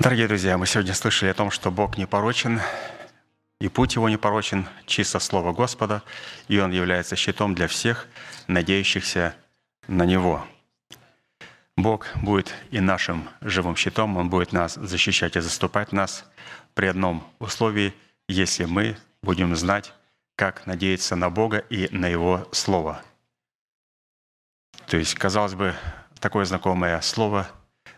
Дорогие друзья, мы сегодня слышали о том, что Бог не порочен, и путь его не порочен, чисто слово Господа, и он является щитом для всех, надеющихся на Него. Бог будет и нашим живым щитом, Он будет нас защищать и заступать нас при одном условии, если мы будем знать, как надеяться на Бога и на Его Слово. То есть, казалось бы, такое знакомое слово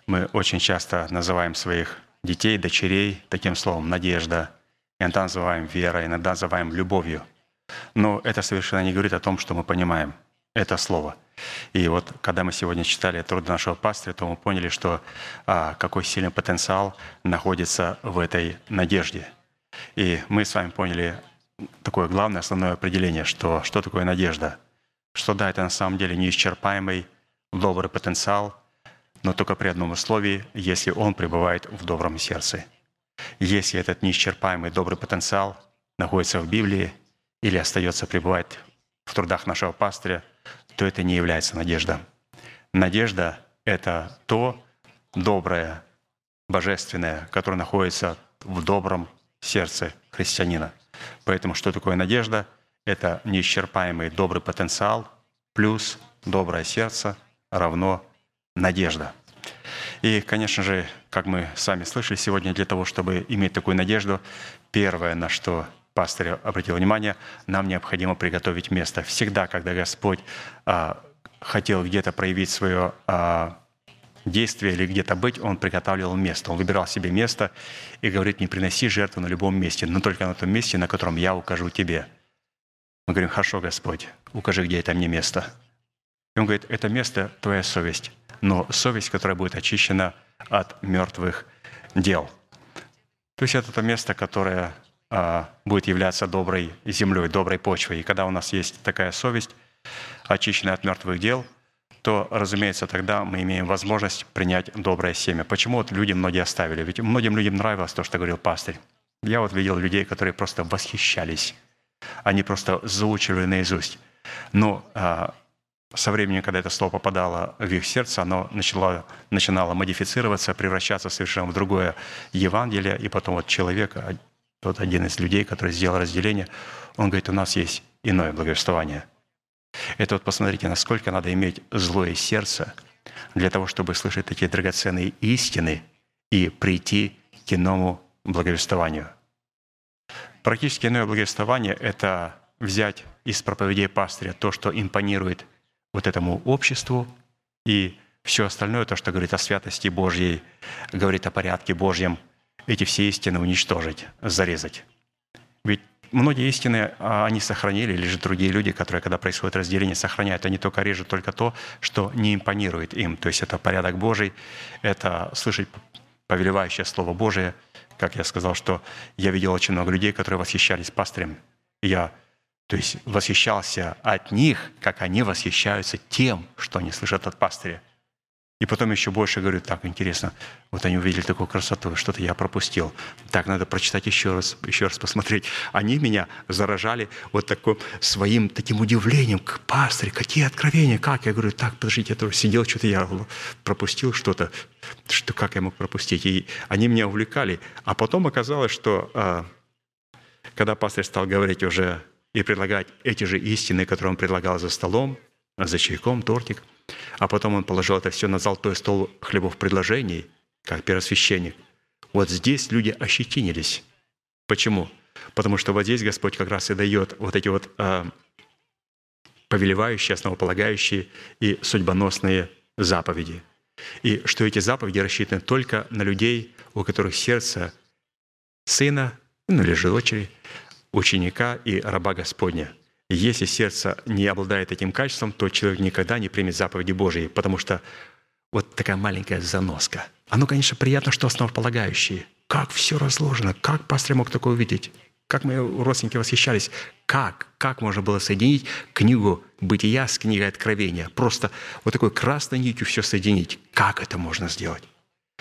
мы очень часто называем своих детей, дочерей таким словом «надежда», иногда называем верой, иногда называем любовью. Но это совершенно не говорит о том, что мы понимаем это слово. И вот когда мы сегодня читали труд нашего пастыря, то мы поняли, что а, какой сильный потенциал находится в этой надежде. И мы с вами поняли такое главное, основное определение, что, что такое надежда. Что да, это на самом деле неисчерпаемый добрый потенциал, но только при одном условии, если он пребывает в добром сердце. Если этот неисчерпаемый добрый потенциал находится в Библии или остается пребывать в трудах нашего пастыря, то это не является надежда. Надежда — это то доброе, божественное, которое находится в добром сердце христианина. Поэтому что такое надежда? Это неисчерпаемый добрый потенциал плюс доброе сердце равно надежда. И, конечно же, как мы сами слышали сегодня, для того, чтобы иметь такую надежду, первое, на что пастырь обратил внимание, нам необходимо приготовить место. Всегда, когда Господь а, хотел где-то проявить свое а, действие или где-то быть, Он приготавливал место. Он выбирал себе место и говорит, не приноси жертву на любом месте, но только на том месте, на котором я укажу тебе. Мы говорим, хорошо, Господь, укажи, где это мне место. И Он говорит, это место – твоя совесть но совесть, которая будет очищена от мертвых дел. То есть это то место, которое а, будет являться доброй землей, доброй почвой. И когда у нас есть такая совесть, очищенная от мертвых дел, то, разумеется, тогда мы имеем возможность принять доброе семя. Почему вот люди многие оставили? Ведь многим людям нравилось то, что говорил пастырь. Я вот видел людей, которые просто восхищались. Они просто заучивали наизусть. Но а, со временем, когда это слово попадало в их сердце, оно начало, начинало модифицироваться, превращаться совершенно в другое Евангелие, и потом вот человек, а, тот один из людей, который сделал разделение, он говорит, у нас есть иное благовествование. Это вот посмотрите, насколько надо иметь злое сердце для того, чтобы слышать такие драгоценные истины и прийти к иному благовествованию. Практически иное благовествование – это взять из проповедей пастыря то, что импонирует вот этому обществу, и все остальное, то, что говорит о святости Божьей, говорит о порядке Божьем, эти все истины уничтожить, зарезать. Ведь многие истины а, они сохранили, или же другие люди, которые, когда происходит разделение, сохраняют, они только режут только то, что не импонирует им. То есть это порядок Божий, это слышать повелевающее Слово Божие. Как я сказал, что я видел очень много людей, которые восхищались пастырем. Я то есть восхищался от них, как они восхищаются тем, что они слышат от пастыря. И потом еще больше говорю, так, интересно, вот они увидели такую красоту, что-то я пропустил. Так, надо прочитать еще раз, еще раз посмотреть. Они меня заражали вот таким своим таким удивлением, к пастыре, какие откровения, как? Я говорю, так, подождите, я тоже сидел, что-то я пропустил что-то, что как я мог пропустить? И они меня увлекали. А потом оказалось, что а, когда пастор стал говорить уже и предлагать эти же истины, которые он предлагал за столом, за чайком, тортик. А потом он положил это все на золотой стол хлебов предложений, как первосвященник. Вот здесь люди ощетинились. Почему? Потому что вот здесь Господь как раз и дает вот эти вот э, повелевающие, основополагающие и судьбоносные заповеди. И что эти заповеди рассчитаны только на людей, у которых сердце сына, ну или же дочери, ученика и раба Господня. Если сердце не обладает этим качеством, то человек никогда не примет заповеди Божьи, потому что вот такая маленькая заноска. Оно, конечно, приятно, что основополагающие. Как все разложено, как пастор мог такое увидеть? Как мои родственники восхищались. Как? Как можно было соединить книгу «Бытия» с книгой «Откровения»? Просто вот такой красной нитью все соединить. Как это можно сделать?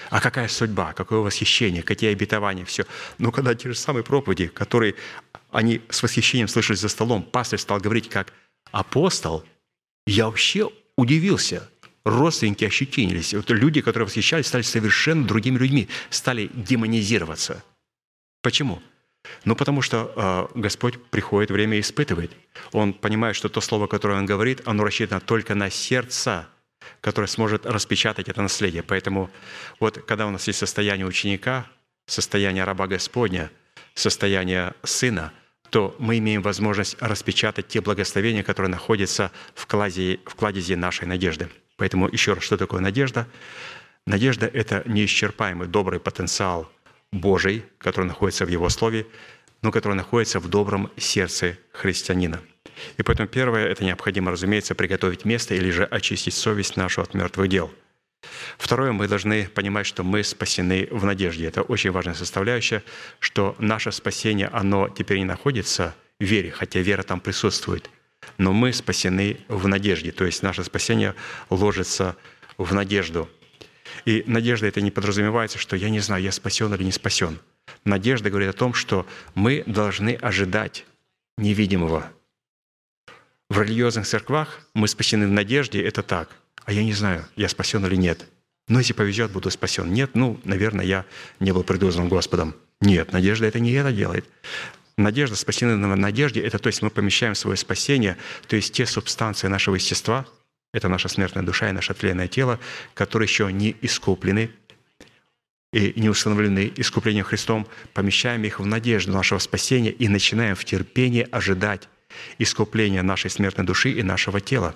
А какая судьба, какое восхищение, какие обетования, все. Но когда те же самые проповеди, которые они с восхищением слышали за столом, пастор стал говорить как апостол, я вообще удивился. родственники ощетинились. Вот люди, которые восхищались, стали совершенно другими людьми, стали демонизироваться. Почему? Ну, потому что э, Господь приходит, время испытывает. Он понимает, что то слово, которое Он говорит, оно рассчитано только на сердце, которое сможет распечатать это наследие. Поэтому вот когда у нас есть состояние ученика, состояние раба Господня, состояние сына, то мы имеем возможность распечатать те благословения, которые находятся в кладезе, в кладезе нашей надежды. Поэтому еще раз, что такое надежда? Надежда – это неисчерпаемый добрый потенциал Божий, который находится в Его Слове, но который находится в добром сердце христианина. И поэтому первое – это необходимо, разумеется, приготовить место или же очистить совесть нашу от мертвых дел. Второе, мы должны понимать, что мы спасены в надежде. Это очень важная составляющая, что наше спасение, оно теперь не находится в вере, хотя вера там присутствует, но мы спасены в надежде, то есть наше спасение ложится в надежду – и надежда это не подразумевается, что я не знаю, я спасен или не спасен. Надежда говорит о том, что мы должны ожидать невидимого. В религиозных церквах мы спасены в надежде, это так. А я не знаю, я спасен или нет. Но если повезет, буду спасен. Нет, ну, наверное, я не был предузнан Господом. Нет, надежда это не это делает. Надежда, спасены на надежде, это то есть мы помещаем свое спасение, то есть те субстанции нашего естества, это наша смертная душа и наше тленное тело, которые еще не искуплены и не установлены искуплением Христом, помещаем их в надежду нашего спасения и начинаем в терпении ожидать искупления нашей смертной души и нашего тела.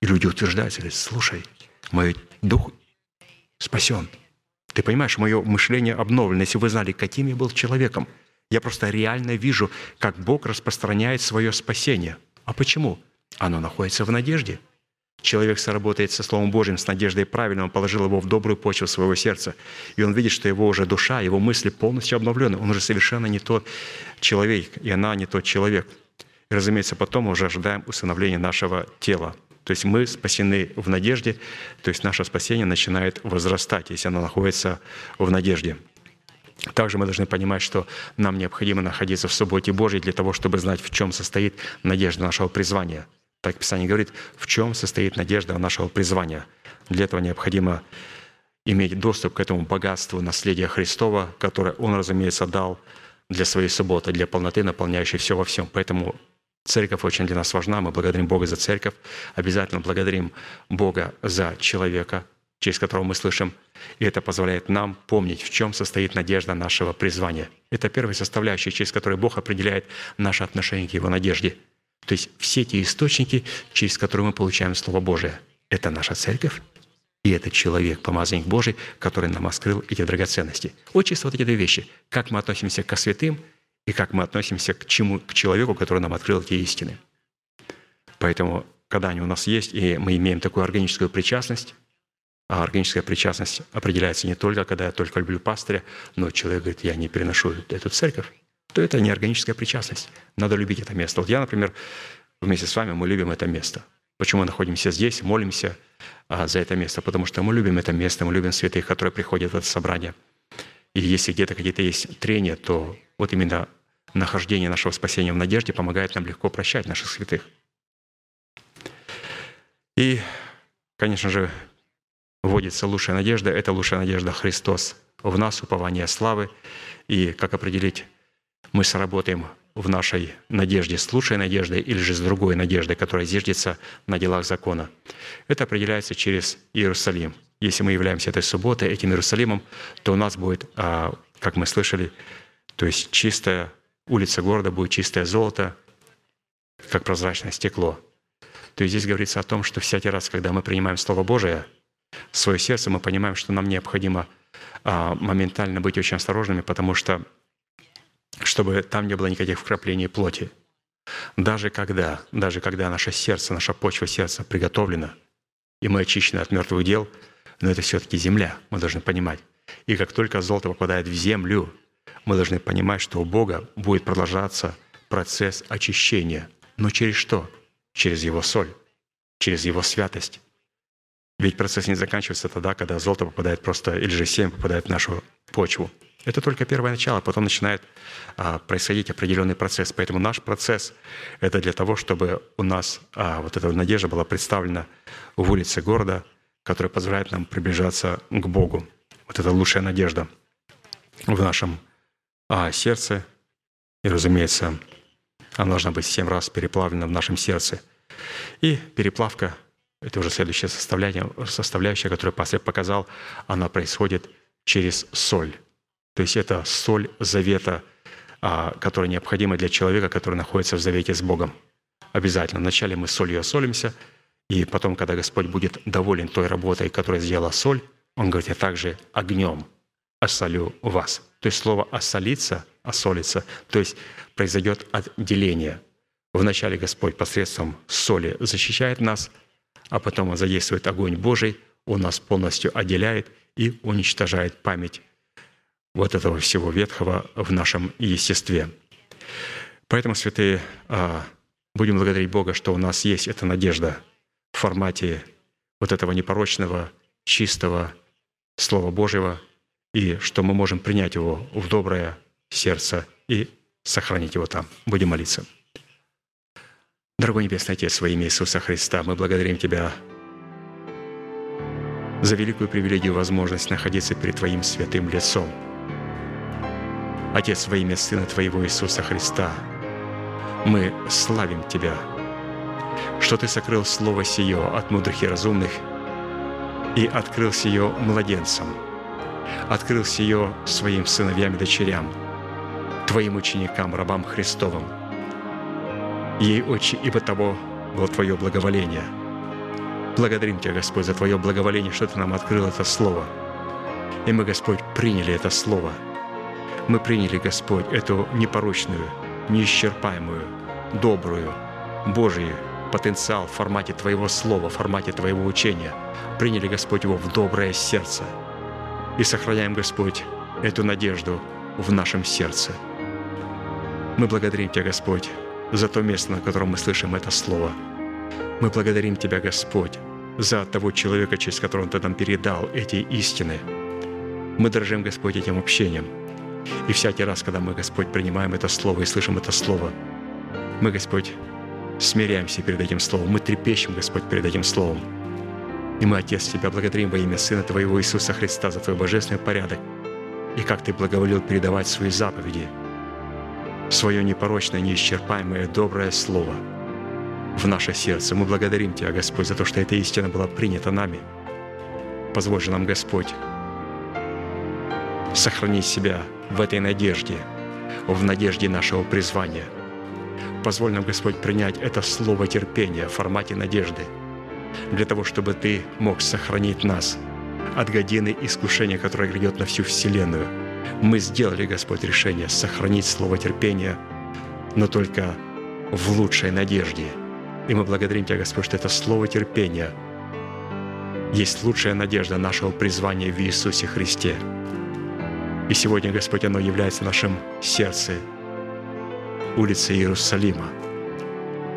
И люди утверждают, говорят, слушай, мой дух спасен. Ты понимаешь, мое мышление обновлено. Если вы знали, каким я был человеком, я просто реально вижу, как Бог распространяет свое спасение. А почему? Оно находится в надежде – Человек сработает со Словом Божьим, с надеждой правильно, он положил его в добрую почву своего сердца. И он видит, что его уже душа, его мысли полностью обновлены. Он уже совершенно не тот человек, и она не тот человек. И, разумеется, потом мы уже ожидаем усыновления нашего тела. То есть мы спасены в надежде, то есть наше спасение начинает возрастать, если оно находится в надежде. Также мы должны понимать, что нам необходимо находиться в субботе Божьей для того, чтобы знать, в чем состоит надежда нашего призвания – так Писание говорит, в чем состоит надежда нашего призвания. Для этого необходимо иметь доступ к этому богатству наследия Христова, которое Он, разумеется, дал для своей субботы, для полноты, наполняющей все во всем. Поэтому церковь очень для нас важна. Мы благодарим Бога за церковь. Обязательно благодарим Бога за человека, через которого мы слышим. И это позволяет нам помнить, в чем состоит надежда нашего призвания. Это первая составляющая, через которую Бог определяет наше отношение к Его надежде – то есть все те источники, через которые мы получаем Слово Божие. Это наша церковь, и это человек, помазанник Божий, который нам открыл эти драгоценности. Вот чисто вот эти две вещи. Как мы относимся к святым и как мы относимся к, чему, к человеку, который нам открыл эти истины. Поэтому, когда они у нас есть, и мы имеем такую органическую причастность, а органическая причастность определяется не только, когда я только люблю пастыря, но человек говорит, я не переношу эту церковь, то это неорганическая причастность. Надо любить это место. Вот я, например, вместе с вами, мы любим это место. Почему мы находимся здесь, молимся а, за это место? Потому что мы любим это место, мы любим святых, которые приходят в это собрание. И если где-то какие-то есть трения, то вот именно нахождение нашего спасения в надежде помогает нам легко прощать наших святых. И, конечно же, вводится лучшая надежда. Это лучшая надежда Христос в нас, упование славы. И как определить мы сработаем в нашей надежде с лучшей надеждой или же с другой надеждой, которая зиждется на делах закона. Это определяется через Иерусалим. Если мы являемся этой субботой, этим Иерусалимом, то у нас будет, а, как мы слышали, то есть чистая улица города будет чистое золото, как прозрачное стекло. То есть здесь говорится о том, что всякий раз, когда мы принимаем Слово Божие в свое сердце, мы понимаем, что нам необходимо а, моментально быть очень осторожными, потому что чтобы там не было никаких вкраплений плоти. Даже когда, даже когда наше сердце, наша почва сердца приготовлена, и мы очищены от мертвых дел, но это все-таки земля, мы должны понимать. И как только золото попадает в землю, мы должны понимать, что у Бога будет продолжаться процесс очищения. Но через что? Через Его соль, через Его святость. Ведь процесс не заканчивается тогда, когда золото попадает просто, или же семя попадает в нашу почву. Это только первое начало, потом начинает а, происходить определенный процесс. Поэтому наш процесс – это для того, чтобы у нас а, вот эта надежда была представлена в улице города, которая позволяет нам приближаться к Богу. Вот это лучшая надежда в нашем а, сердце. И, разумеется, она должна быть семь раз переплавлена в нашем сердце. И переплавка – это уже следующая составляющая, составляющая, которую пастор показал, она происходит через соль. То есть это соль завета, а, которая необходима для человека, который находится в завете с Богом. Обязательно. Вначале мы солью осолимся, и потом, когда Господь будет доволен той работой, которую сделала соль, Он говорит, я также огнем осолю вас. То есть слово «осолиться», «осолиться», то есть произойдет отделение. Вначале Господь посредством соли защищает нас, а потом Он задействует огонь Божий, Он нас полностью отделяет и уничтожает память вот этого всего ветхого в нашем естестве. Поэтому, святые, а, будем благодарить Бога, что у нас есть эта надежда в формате вот этого непорочного, чистого Слова Божьего, и что мы можем принять его в доброе сердце и сохранить его там. Будем молиться. Дорогой Небесный Отец, во имя Иисуса Христа, мы благодарим Тебя за великую привилегию возможность находиться перед Твоим святым лицом. Отец, во имя Сына Твоего Иисуса Христа, мы славим Тебя, что Ты сокрыл Слово Сие от мудрых и разумных и открыл сие младенцам – открыл сие своим сыновьям и дочерям, Твоим ученикам, рабам Христовым. Ей, Отче, ибо того было Твое благоволение. Благодарим Тебя, Господь, за Твое благоволение, что Ты нам открыл это Слово. И мы, Господь, приняли это Слово. Мы приняли, Господь, эту непорочную, неисчерпаемую, добрую, Божию потенциал в формате Твоего Слова, в формате Твоего учения. Приняли, Господь, его в доброе сердце – и сохраняем, Господь, эту надежду в нашем сердце. Мы благодарим Тебя, Господь, за то место, на котором мы слышим это Слово. Мы благодарим Тебя, Господь, за того человека, через которого Ты нам передал эти истины. Мы дорожим, Господь, этим общением. И всякий раз, когда мы, Господь, принимаем это Слово и слышим это Слово, мы, Господь, смиряемся перед этим Словом, мы трепещем, Господь, перед этим Словом – и мы, Отец, Тебя благодарим во имя Сына Твоего Иисуса Христа за Твой божественный порядок и как Ты благоволил передавать свои заповеди, свое непорочное, неисчерпаемое, доброе Слово в наше сердце. Мы благодарим Тебя, Господь, за то, что эта истина была принята нами. Позволь же нам, Господь, сохранить себя в этой надежде, в надежде нашего призвания. Позволь нам, Господь, принять это слово терпения в формате надежды – для того, чтобы Ты мог сохранить нас от годины искушения, которое грядет на всю Вселенную. Мы сделали, Господь, решение сохранить слово терпения, но только в лучшей надежде. И мы благодарим Тебя, Господь, что это слово терпения есть лучшая надежда нашего призвания в Иисусе Христе. И сегодня, Господь, оно является нашим сердцем, улице Иерусалима.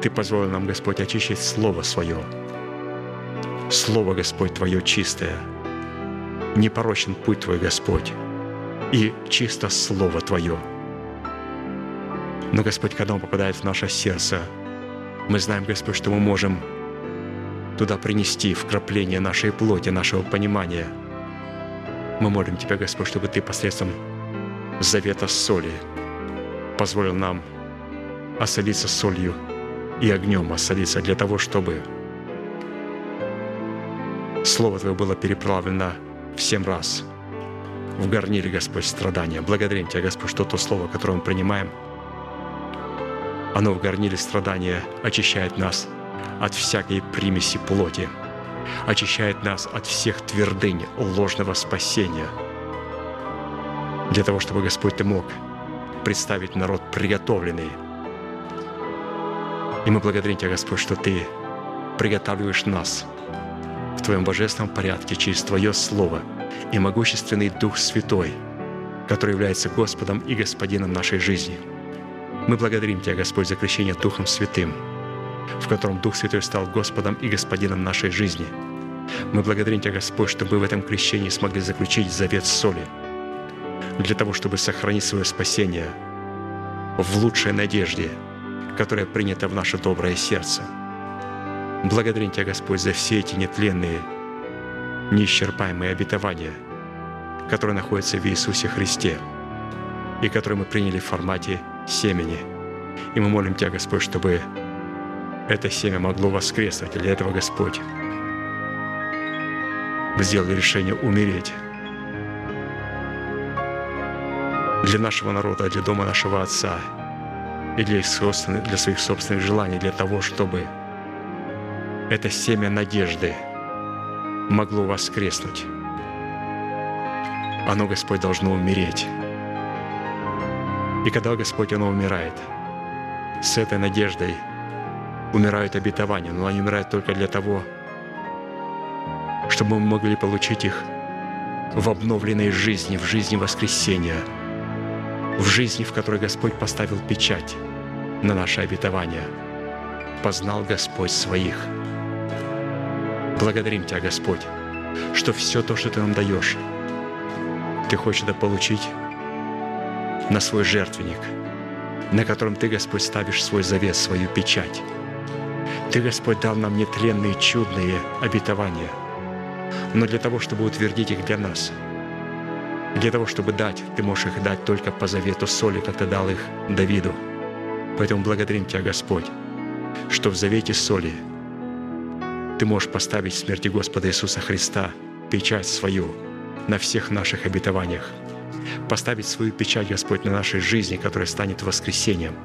Ты позволил нам, Господь, очищать Слово Свое – Слово, Господь, Твое чистое. Непорочен путь Твой, Господь, и чисто Слово Твое. Но, Господь, когда Он попадает в наше сердце, мы знаем, Господь, что мы можем туда принести вкрапление нашей плоти, нашего понимания. Мы молим Тебя, Господь, чтобы Ты посредством завета соли позволил нам осолиться солью и огнем осолиться для того, чтобы Слово Твое было переправлено в семь раз в горниле, Господь, страдания. Благодарим Тебя, Господь, что то Слово, которое мы принимаем, оно в горниле страдания очищает нас от всякой примеси плоти, очищает нас от всех твердынь ложного спасения, для того, чтобы, Господь, Ты мог представить народ приготовленный. И мы благодарим Тебя, Господь, что Ты приготавливаешь нас – в Твоем божественном порядке через Твое Слово и могущественный Дух Святой, который является Господом и Господином нашей жизни. Мы благодарим Тебя, Господь, за крещение Духом Святым, в котором Дух Святой стал Господом и Господином нашей жизни. Мы благодарим Тебя, Господь, что мы в этом крещении смогли заключить завет соли, для того, чтобы сохранить свое спасение в лучшей надежде, которая принята в наше доброе сердце – Благодарим Тебя, Господь, за все эти нетленные неисчерпаемые обетования, которые находятся в Иисусе Христе и которые мы приняли в формате семени. И мы молим Тебя, Господь, чтобы это семя могло воскреснуть. Для этого, Господь, мы сделали решение умереть для нашего народа, для дома нашего Отца и для, их собственных, для своих собственных желаний, для того, чтобы это семя надежды могло воскреснуть. Оно, Господь, должно умереть. И когда, Господь, оно умирает, с этой надеждой умирают обетования, но они умирают только для того, чтобы мы могли получить их в обновленной жизни, в жизни воскресения, в жизни, в которой Господь поставил печать на наше обетование. Познал Господь своих. Благодарим Тебя, Господь, что все то, что Ты нам даешь, Ты хочешь это получить на свой жертвенник, на котором Ты, Господь, ставишь свой завет, свою печать. Ты, Господь, дал нам нетленные, чудные обетования, но для того, чтобы утвердить их для нас, для того, чтобы дать, Ты можешь их дать только по завету соли, как Ты дал их Давиду. Поэтому благодарим Тебя, Господь, что в завете соли Ты можешь поставить в смерти Господа Иисуса Христа печать свою на всех наших обетованиях – поставить свою печать, Господь, на нашей жизни, которая станет воскресением.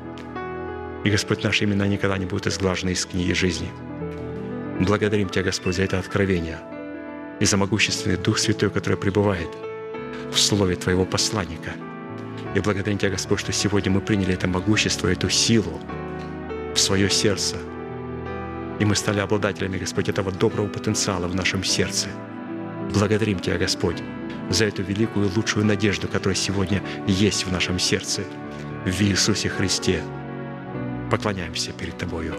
И, Господь, наши имена никогда не будут изглажены из книги жизни. Благодарим Тебя, Господь, за это откровение и за могущественный Дух Святой, который пребывает в слове Твоего посланника. И благодарим Тебя, Господь, что сегодня мы приняли это могущество, эту силу в свое сердце. И мы стали обладателями, Господь, этого доброго потенциала в нашем сердце. Благодарим Тебя, Господь, за эту великую и лучшую надежду, которая сегодня есть в нашем сердце, в Иисусе Христе. Поклоняемся перед Тобою.